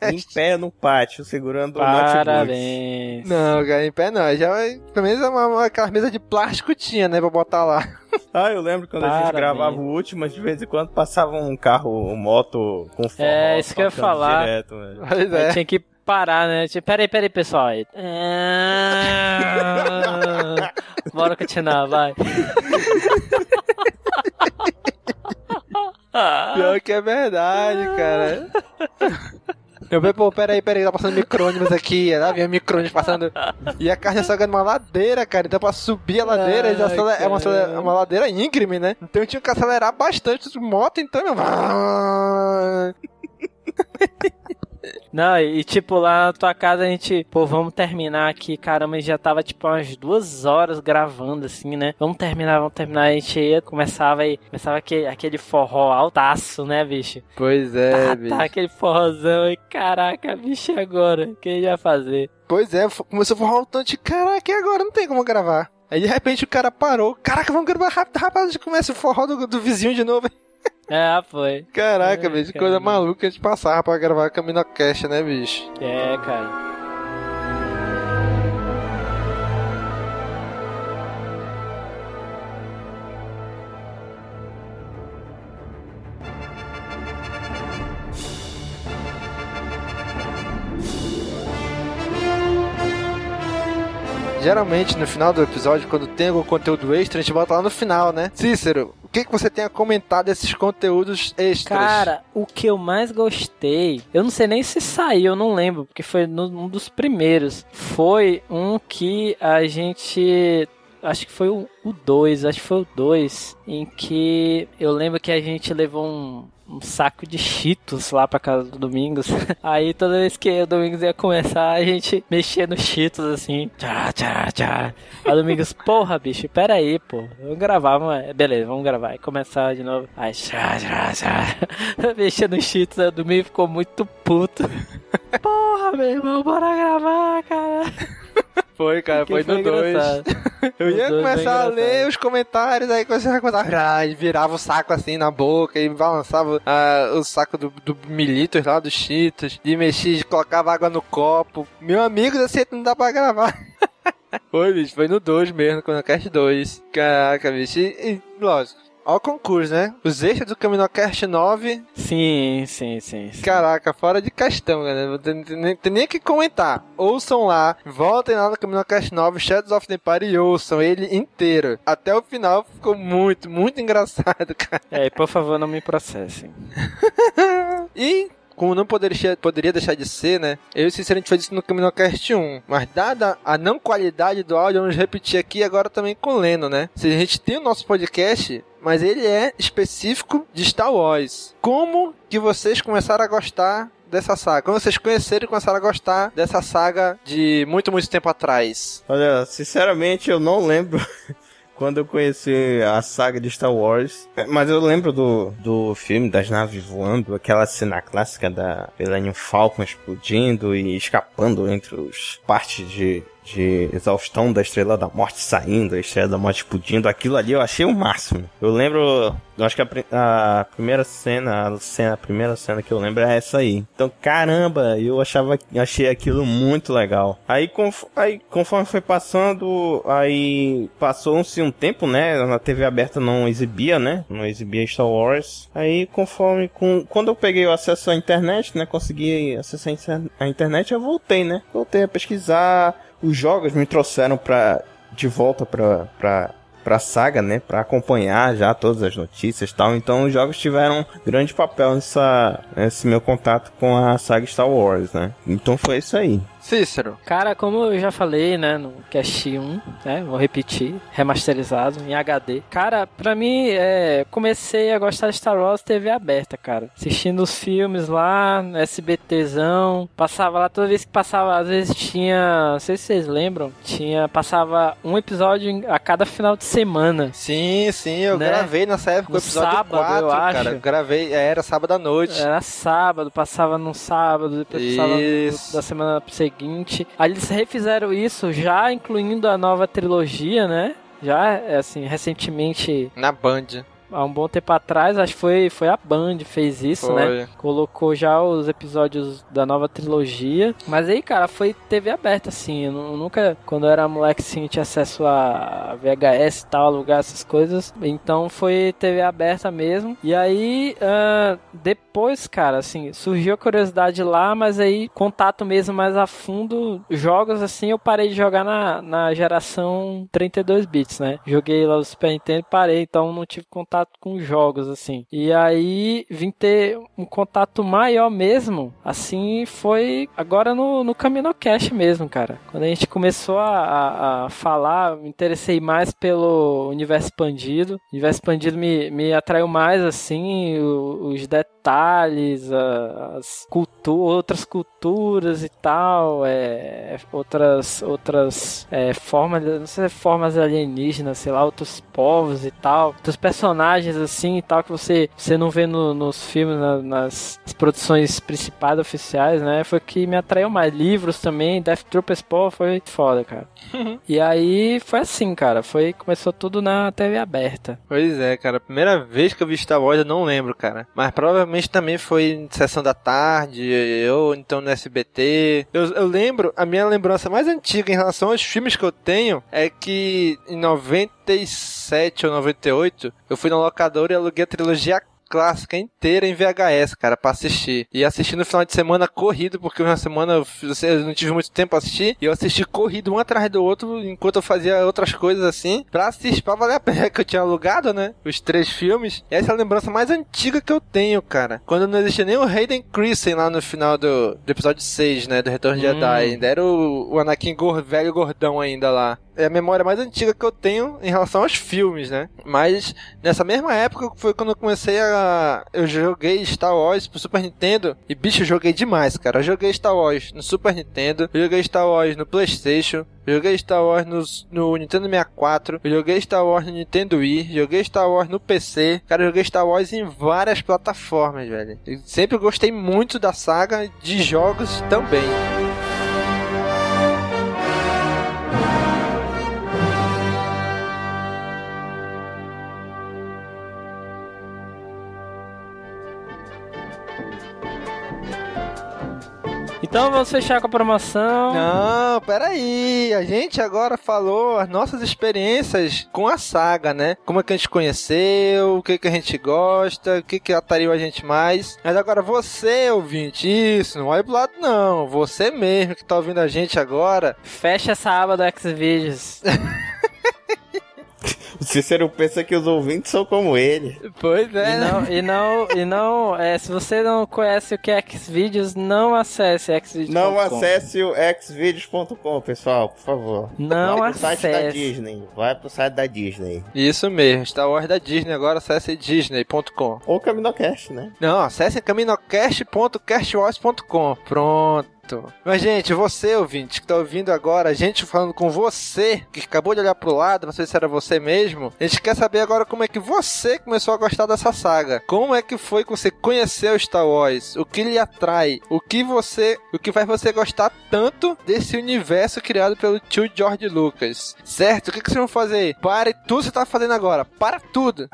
Speaker 3: Em pé no pátio, segurando o notebook.
Speaker 2: Parabéns.
Speaker 1: Não, cara, em pé não. Já, pelo menos uma, uma, aquela mesa de plástico tinha, né, pra botar lá.
Speaker 3: Ah, eu lembro quando a gente gravava o último, mas de vez em quando passava um carro, um moto com forró.
Speaker 2: É, isso que eu ia falar.
Speaker 3: Direto,
Speaker 1: é.
Speaker 2: tinha que parar, né? Tipo, peraí, peraí, pessoal. Aí. Ah, Bora continuar, vai.
Speaker 1: Pior que é verdade, cara. Eu falei, pô, peraí, peraí, tá passando micro-ônibus aqui. Lá vinha micro-ônibus passando. E a carne só numa ladeira, cara. Então pra subir a ladeira,
Speaker 2: Ai,
Speaker 1: é uma, é uma ladeira íngreme, né? Então eu tinha que acelerar bastante. Moto, então. eu-
Speaker 2: Não, e tipo, lá na tua casa a gente, pô, vamos terminar aqui, caramba, já tava tipo umas duas horas gravando, assim, né? Vamos terminar, vamos terminar. A gente ia, começava aí, começava aquele, aquele forró altaço, né, bicho?
Speaker 1: Pois é,
Speaker 2: tá,
Speaker 1: bicho.
Speaker 2: tá, aquele forrozão e caraca, bicho, agora? O que a gente vai fazer?
Speaker 1: Pois é, começou a forrar um tanto de caraca, e agora não tem como gravar. Aí de repente o cara parou. Caraca, vamos gravar rápido. Já começa o forró do, do vizinho de novo.
Speaker 2: É, foi.
Speaker 1: Caraca,
Speaker 2: É,
Speaker 1: bicho, que
Speaker 2: cara.
Speaker 1: coisa maluca a gente passava pra gravar Caminocast, né, bicho?
Speaker 2: É, cara.
Speaker 1: Geralmente, no final do episódio, quando tem algum conteúdo extra, a gente bota lá no final, né? Cícero, o que, que você tem a comentar desses conteúdos extras?
Speaker 2: Cara, o que eu mais gostei, eu não sei nem se saiu, eu não lembro, porque foi um dos primeiros. Foi um que a gente. Acho que foi o 2, acho que foi o 2, em que eu lembro que a gente levou um, um saco de cheetos lá pra casa do Domingos. Aí toda vez que o Domingos ia começar, a gente mexia nos cheetos assim. Tchá, tchá, tchá. Aí o Domingos, porra, bicho, pera aí, pô. Vamos gravar, mas... beleza, vamos gravar. Aí começar de novo. Aí, tchá, tchá, tchá. Mexia nos cheetos, o Domingos ficou muito puto. Porra, meu irmão, bora gravar, cara.
Speaker 1: Foi, cara,
Speaker 2: Que
Speaker 1: foi no 2.
Speaker 2: engraçado.
Speaker 1: Eu ia começar a
Speaker 2: foi
Speaker 1: ler os comentários, aí você começava a e virava o saco assim na boca e balançava ah, o saco do, do militos lá, dos cheetos, e mexia, e colocava água no copo. Meu amigo, jeito não dá pra gravar. foi, bicho, foi no 2 mesmo, quando Cast 2. Caraca, bicho, e, e lógico. Ó o concurso, né? Os extras do Caminocast 9
Speaker 2: Sim, sim, sim. sim.
Speaker 1: Caraca, fora de questão, né? Não tem, tem nem- tem nem o que comentar. Ouçam lá, voltem lá no Caminocast 9, Shadows of the Empire e ouçam ele inteiro. Até o final ficou muito, muito engraçado, cara.
Speaker 2: É, e por favor, não me processem.
Speaker 1: E, como não poderia, poderia deixar de ser, né? Eu e gente fez isso no Caminocast 1. Mas dada a não qualidade do áudio, vamos repetir aqui agora também com o Leno, né? Se a gente tem o nosso podcast, mas ele é específico de Star Wars. Como que vocês começaram a gostar dessa saga? Como vocês conheceram e começaram a gostar dessa saga de muito, muito tempo atrás?
Speaker 3: Olha, sinceramente eu não lembro quando eu conheci a saga de Star Wars. Mas eu lembro do, do filme das naves voando, aquela cena clássica da Millennium Falcon explodindo e escapando entre os partes de de exaustão da Estrela da Morte saindo, a Estrela da Morte explodindo, aquilo ali eu achei o máximo. Eu lembro, eu acho que a, a primeira cena, a cena, a primeira cena que eu lembro é essa aí. Então, caramba, eu achava, achei aquilo muito legal. Aí, conf- aí conforme foi passando, aí passou-se um tempo, né? Na TV aberta não exibia, né? Não exibia Star Wars. Aí, conforme, com, quando eu peguei o acesso à internet, né? Consegui acessar a internet, eu voltei, né? Voltei a pesquisar. Os jogos me trouxeram pra, de volta pra, pra, pra saga, né? Pra acompanhar já todas as notícias e tal. Então, os jogos tiveram grande papel nessa, nesse meu contato com a saga Star Wars, né? Então, foi isso aí.
Speaker 1: Cícero.
Speaker 2: Cara, como eu já falei, né, no Cast 1, né, vou repetir, remasterizado em HD. Cara, pra mim, é, comecei a gostar de Star Wars TV aberta, cara. Assistindo os filmes lá, SBTzão, passava lá, toda vez que passava, às vezes tinha, não sei se vocês lembram, tinha, passava um episódio a cada final de semana.
Speaker 1: Sim, sim, eu
Speaker 2: Né?
Speaker 1: gravei nessa época o episódio
Speaker 2: sábado,
Speaker 1: 4,
Speaker 2: eu
Speaker 1: cara.
Speaker 2: acho.
Speaker 1: Gravei, é, era sábado à noite.
Speaker 2: Era sábado, passava num sábado, depois passava no-
Speaker 1: Isso.
Speaker 2: da semana seguinte. Aí eles refizeram isso já incluindo a nova trilogia, né? Já, é, assim, recentemente,
Speaker 1: Na Band.
Speaker 2: Há um bom tempo atrás, acho que foi, foi a Band fez isso, né?
Speaker 1: Foi.
Speaker 2: Colocou já os episódios da nova trilogia. Mas aí, cara, foi TV aberta, assim. Eu nu- nunca, quando eu era moleque, assim, tinha acesso a VHS e tal, alugar essas coisas. Então foi TV aberta mesmo. E aí, ah, depois, cara, assim, surgiu a curiosidade lá, mas aí, contato mesmo mais a fundo, jogos, assim, eu parei de jogar na, na geração 32 bits, né? Joguei lá o Super Nintendo e parei, então não tive contato com jogos, assim. E aí, vim ter um contato maior mesmo, assim, foi agora no, no Caminocast mesmo, cara. Quando a gente começou a, a, a falar, me interessei mais pelo universo expandido. O universo expandido me, me atraiu mais, assim, os detalhes, as cultu outras culturas e tal, é, outras, outras é, formas, não sei se é formas alienígenas, sei lá, outros povos e tal, outros personagens assim e tal que você, você não vê no- nos filmes, na- nas produções principais oficiais, né? Foi que me atraiu mais. Livros também, Death Troopers, pô, foi foda, cara. e aí foi assim, cara, foi começou tudo na TV aberta.
Speaker 1: Pois é, cara. Primeira vez que eu vi Star Wars eu não lembro, cara. Mas provavelmente também foi em sessão da tarde, ou então no SBT. Eu, eu lembro, a minha lembrança mais antiga em relação aos filmes que eu tenho é que em 97 ou 98 eu fui na locadora e aluguei a trilogia clássica inteira em VHS, cara, pra assistir. E assisti no final de semana corrido, porque uma semana eu, não tive muito tempo pra assistir. E eu assisti corrido um atrás do outro, enquanto eu fazia outras coisas assim, pra assistir, pra valer a pena, que eu tinha alugado, né? Os três filmes. E essa é a lembrança mais antiga que eu tenho, cara. Quando não existia nem o Hayden Christensen lá no final do, do episódio 6, né? Do Retorno de
Speaker 2: Hum.
Speaker 1: Jedi. Ainda era o, o Anakin gor, velho gordão ainda lá. É a memória mais antiga que eu tenho em relação aos filmes, né? Mas nessa mesma época foi quando eu comecei a. Eu joguei Star Wars pro Super Nintendo. E bicho, eu joguei demais, cara. Eu joguei Star Wars no Super Nintendo. Eu joguei Star Wars no PlayStation. Joguei Star Wars no, no Nintendo 64. Eu joguei Star Wars no Nintendo Wii. Joguei Star Wars no PC. Cara, joguei Star Wars em várias plataformas, velho. Eu sempre gostei muito da saga de jogos também.
Speaker 2: Então vamos fechar com a promoção.
Speaker 1: Não, peraí. A gente agora falou as nossas experiências com a saga, né? Como é que a gente conheceu, o que, que a gente gosta, o que, que atraiu a gente mais. Mas agora você, ouvinte, isso, não olha pro lado não. Você mesmo que tá ouvindo a gente agora.
Speaker 2: Fecha essa aba do Xvideos.
Speaker 3: O Cícero pensa que os ouvintes são como ele.
Speaker 1: Pois
Speaker 2: E
Speaker 1: é.
Speaker 2: não, e não, e não é, se você não conhece o que é Xvideos, não acesse Xvideos.
Speaker 3: Não acesse o xvideos.com, pessoal, por favor.
Speaker 2: Não
Speaker 3: Vai pro site da
Speaker 2: acesse.
Speaker 3: Disney. Vai pro site da Disney.
Speaker 1: Isso mesmo, Star Wars da Disney agora, acesse disney.com.
Speaker 3: Ou Caminocast, né?
Speaker 1: Não, acesse caminocast.castwars.com. Pronto. Exato. Mas, gente, você, ouvinte, que tá ouvindo agora, a gente falando com você, que acabou de olhar pro lado, não sei se era você mesmo, a gente quer saber agora como é que você começou a gostar dessa saga. Como é que foi que você conheceu Star Wars? O que lhe atrai? O que você, o que faz você gostar tanto desse universo criado pelo tio George Lucas? Certo? O que, que vocês vão fazer? Pare tudo que você tá fazendo agora. Para tudo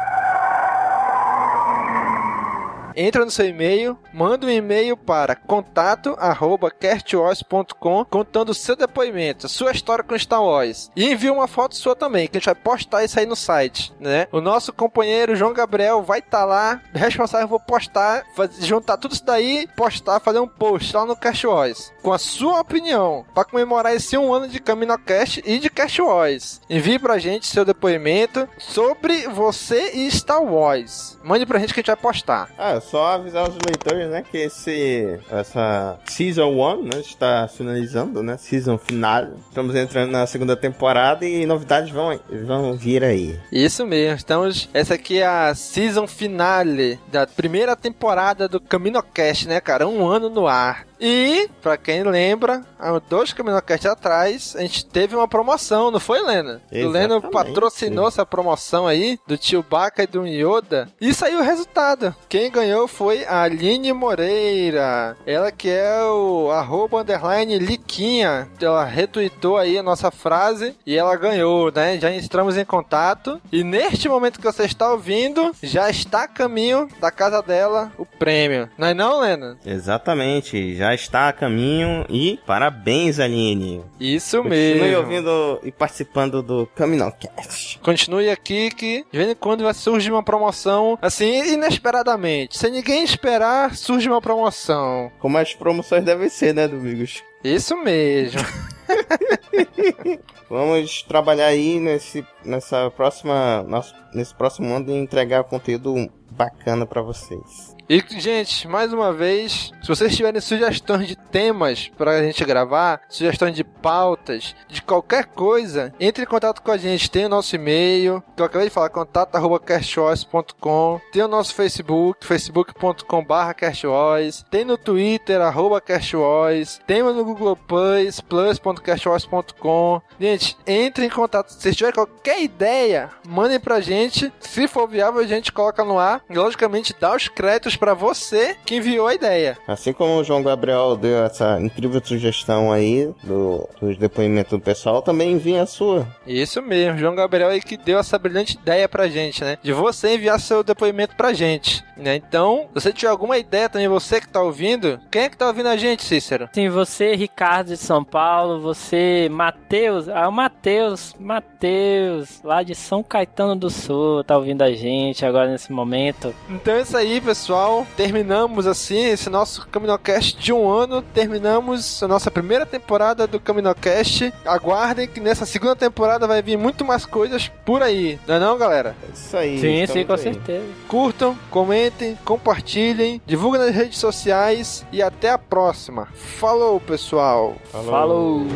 Speaker 1: entra no seu e-mail, manda um e-mail para contato@castwars.com contando o seu depoimento, sua história com Star Wars. E envia uma foto sua também, que a gente vai postar isso aí no site, né? O nosso companheiro João Gabriel vai estar tá lá, responsável vou postar, fazer, juntar tudo isso daí, postar, fazer um post lá no Cast Wars com a sua opinião para comemorar esse um ano de CaminoCast e de Cast Wars. Envie pra gente seu depoimento sobre você e Star Wars. Mande pra gente que a gente vai postar.
Speaker 3: Ah, só avisar os leitores, né, que esse essa Season 1, né, está finalizando, né, Season final. Estamos entrando na segunda temporada e novidades vão, vão vir aí.
Speaker 1: Isso mesmo, estamos... Essa aqui é a Season Finale da primeira temporada do CaminoCast, né, cara? Um ano no ar. E, pra quem lembra, há dois CaminoCast atrás, a gente teve uma promoção, não foi, Lena? O Lena patrocinou essa promoção aí, do tio Baca e do Yoda. E saiu o resultado. Quem ganhou foi a Aline Moreira. Ela que é o arroba underline Liquinha. Ela retweetou aí a nossa frase e ela ganhou, né? Já entramos em contato. E neste momento que você está ouvindo, já está a caminho da casa dela o prêmio. Não é não, Lena?
Speaker 3: Exatamente. Já já está a caminho e parabéns, Aline.
Speaker 1: Isso
Speaker 3: Continue
Speaker 1: mesmo.
Speaker 3: Continue ouvindo e participando do Caminocast.
Speaker 1: Continue aqui que de vez em quando vai surgir uma promoção assim, inesperadamente. Sem ninguém esperar, surge uma promoção.
Speaker 3: Como as promoções devem ser, né, Domingos?
Speaker 1: Isso mesmo.
Speaker 3: Vamos trabalhar aí nesse, nessa próxima, nesse próximo ano e entregar conteúdo bacana para vocês.
Speaker 1: E, gente, mais uma vez, se vocês tiverem sugestões de temas pra gente gravar, sugestões de pautas, de qualquer coisa, entre em contato com a gente. Tem o nosso e-mail, que eu acabei de falar, contato.castvoice.com. Tem o nosso Facebook, facebook.com.br castvoice. Tem no Twitter, arroba castvoice. Tem no Google Plus, plus.castvoice.com. Gente, entre em contato. Se tiver qualquer ideia, mandem pra gente. Se for viável, a gente coloca no ar. E, logicamente, dá os créditos para você que enviou a ideia.
Speaker 3: Assim como o João Gabriel deu essa incrível sugestão aí do, dos depoimentos do pessoal, também envia a sua.
Speaker 1: Isso mesmo, João Gabriel aí que deu essa brilhante ideia pra gente, né? De você enviar seu depoimento pra gente, né? Então, se você tiver alguma ideia também, você que tá ouvindo, quem é que tá ouvindo a gente, Cícero?
Speaker 2: Sim, você, Ricardo de São Paulo, você, Matheus, ah, o Matheus, Matheus, lá de São Caetano do Sul, tá ouvindo a gente agora nesse momento.
Speaker 1: Então é isso aí, pessoal terminamos assim esse nosso CaminoCast de um ano. Terminamos a nossa primeira temporada do CaminoCast. Aguardem que nessa segunda temporada vai vir muito mais coisas por aí, não é não, galera?
Speaker 3: É isso aí.
Speaker 2: Sim, sim, com aí. certeza.
Speaker 1: Curtam, comentem, compartilhem, divulguem nas redes sociais e até a próxima. Falou, pessoal.
Speaker 2: Falou. Falou.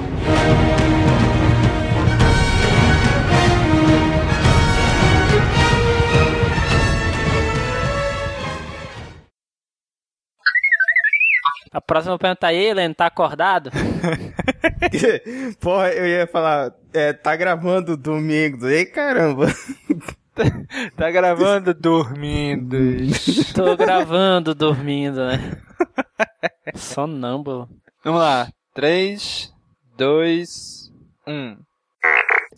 Speaker 2: A próxima pergunta aí, Helena, tá acordado?
Speaker 3: Porra, eu ia falar, é, tá gravando domingo. Ei, caramba.
Speaker 1: tá gravando dormindo.
Speaker 2: Tô gravando dormindo, né? Sonâmbulo.
Speaker 1: Vamos lá. 3, 2, 1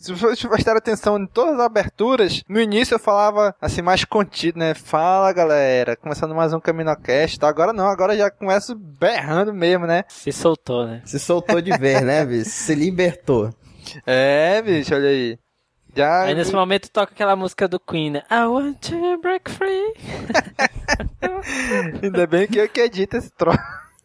Speaker 1: se vocês prestaram atenção em todas as aberturas, no início eu falava assim, mais contido, né? Fala galera, começando mais um Caminocast, tá? Agora não, agora já começo berrando mesmo, né?
Speaker 2: Se soltou, né?
Speaker 3: Se soltou de vez, né, bicho? Se libertou.
Speaker 1: É, bicho, olha aí. Já...
Speaker 2: Aí nesse momento toca aquela música do Queen, né? I want to break free.
Speaker 1: Ainda bem que eu que edito esse troço.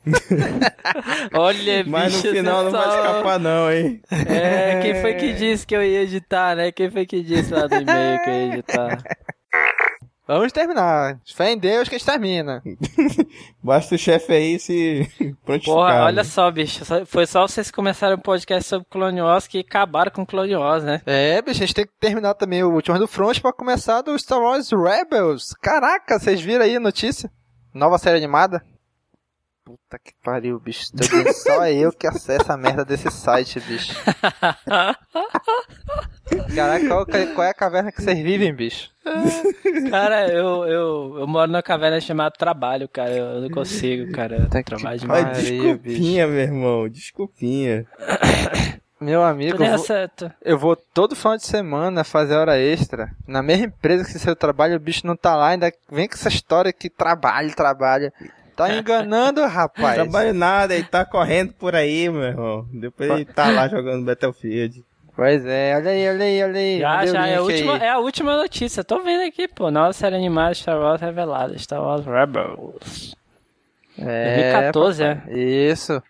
Speaker 2: Olha,
Speaker 3: Mas no final não vai escapar não, hein?
Speaker 2: É, quem foi que disse que eu ia editar, né? Quem foi que disse lá do e-mail que eu ia editar?
Speaker 1: Vamos terminar. Fé em Deus que extermina.
Speaker 3: Basta o chefe aí se
Speaker 2: prontificar. Porra, olha só, bicho. Foi só vocês começarem um podcast sobre Clone Wars que acabaram com Clone Wars, né?
Speaker 1: É, bicho, a gente tem que terminar também o último do Front pra começar do Star Wars Rebels. Caraca, vocês viram aí a notícia? Nova série animada? Puta que pariu, bicho. Só eu que acesso a merda desse site, bicho. Caraca, qual, qual é a caverna que vocês vivem, bicho?
Speaker 2: Cara, eu, eu, eu moro numa caverna chamada Trabalho, cara. Eu não consigo, cara.
Speaker 1: Tá que
Speaker 2: Trabalho
Speaker 3: Ai,
Speaker 2: demais.
Speaker 3: Desculpinha, meu irmão. Desculpinha.
Speaker 1: Meu amigo,
Speaker 2: Tudo
Speaker 1: eu
Speaker 2: é
Speaker 1: vou,
Speaker 2: certo.
Speaker 1: eu vou todo final de semana fazer hora extra. Na mesma empresa que seu trabalho, o bicho não tá lá, ainda vem com essa história que trabalha, trabalha. Tá enganando, rapaz.
Speaker 3: Trabalho nada, ele tá correndo por aí, meu irmão. Depois ele tá lá jogando Battlefield.
Speaker 1: Pois é, olha aí, olha aí, olha aí.
Speaker 2: Já,
Speaker 1: o
Speaker 2: já, é a, última,
Speaker 1: aí?
Speaker 2: é a última notícia. Tô vendo aqui, pô. Nova série animada Star Wars revelada. Star Wars Rebels.
Speaker 1: É,
Speaker 2: 2014, é.
Speaker 1: papai. Isso.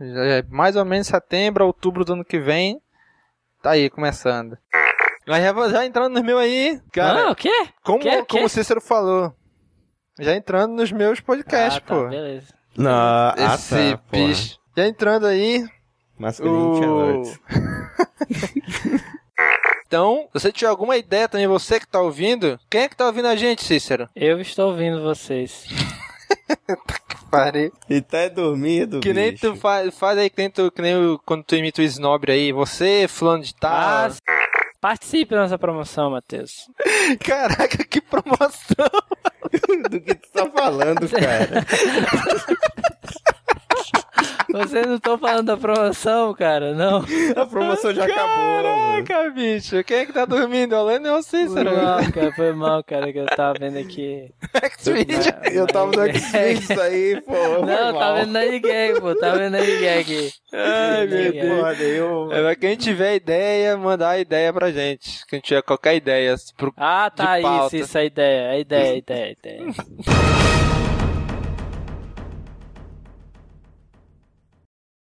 Speaker 1: Já é mais ou menos setembro, outubro do ano que vem. Tá aí, começando. Mas já, já entrando nos meus aí, cara,
Speaker 2: ah, o quê?
Speaker 1: como,
Speaker 2: quê?
Speaker 1: como
Speaker 2: Quê?
Speaker 1: o Cícero falou, já entrando nos meus podcasts,
Speaker 2: ah, tá,
Speaker 1: pô.
Speaker 2: beleza.
Speaker 3: Não, ah,
Speaker 1: Esse
Speaker 3: tá, porra.
Speaker 1: bicho. Já entrando aí,
Speaker 3: Masculino tinha
Speaker 1: o... então, se você tiver alguma ideia também, você que tá ouvindo, quem é que tá ouvindo a gente, Cícero?
Speaker 2: Eu estou ouvindo vocês.
Speaker 1: Parei.
Speaker 3: E tá dormindo,
Speaker 1: Que nem
Speaker 3: bicho.
Speaker 1: tu faz, faz aí, que nem, tu, que nem quando tu imita o Snobre aí, você, fulano de tal.
Speaker 2: Ah, participe da nossa promoção, Matheus.
Speaker 1: Caraca, que promoção!
Speaker 3: Do que tu tá falando, cara?
Speaker 2: Vocês não estão falando da promoção, cara, não.
Speaker 3: A promoção já acabou, mano.
Speaker 1: Caraca, bicho, quem é que tá dormindo? Além ou
Speaker 2: Foi
Speaker 1: Cícero?
Speaker 2: mal, cara, foi mal, cara, que eu tava vendo aqui.
Speaker 1: X-Video.
Speaker 3: Eu tava no X-Videos aí, pô.
Speaker 2: Não, tá
Speaker 3: mal.
Speaker 2: vendo na ninguém, pô, tá vendo na ninguém aqui.
Speaker 1: Ai, meu. Deus.
Speaker 3: Eu...
Speaker 1: É, quem tiver ideia, mandar a ideia pra gente. Quem tiver qualquer ideia. Pro...
Speaker 2: Ah, tá,
Speaker 1: De pauta.
Speaker 2: isso, isso, a ideia, a ideia, a ideia, a ideia.